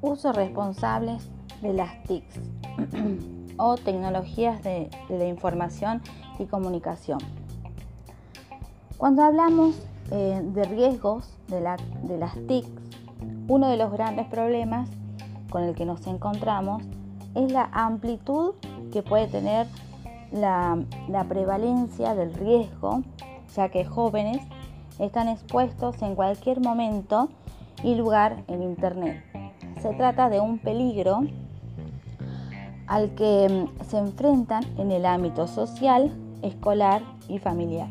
usos responsables de las TICs o tecnologías de, la información y comunicación. Cuando hablamos eh, de riesgos de, las TICs, uno de los grandes problemas con el que nos encontramos es la amplitud que puede tener la, prevalencia del riesgo, ya que jóvenes están expuestos en cualquier momento y lugar en Internet se trata de un peligro al que mm, se enfrentan en el ámbito social, escolar y familiar.